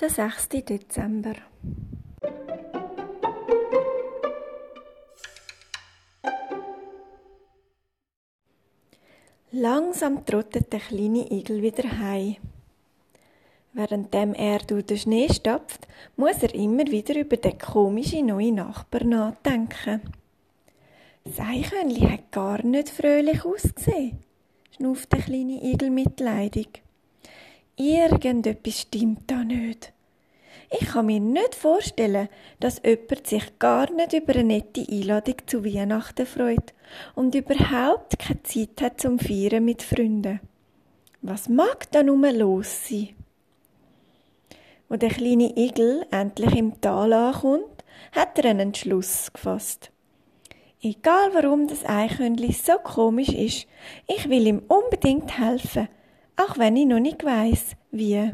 Der 6. Dezember. Langsam trottet der kleine Igel wieder heim. Währenddem er durch den Schnee stapft, muss er immer wieder über den komischen neuen Nachbar nachdenken. Das Eichhörnchen hat gar nicht fröhlich ausgesehen, schnauft der kleine Igel mitleidig. Irgendetwas stimmt da nicht. Ich kann mir nicht vorstellen, dass jemand sich gar nicht über eine nette Einladung zu Weihnachten freut und überhaupt keine Zeit hat zum Feiern mit Freunden. Was mag da nun los sein? Wo der kleine Igel endlich im Tal ankommt, hat er einen Entschluss gefasst. Egal warum das Eichhörnchen so komisch ist, ich will ihm unbedingt helfen, auch wenn ich noch nicht weiß, wie.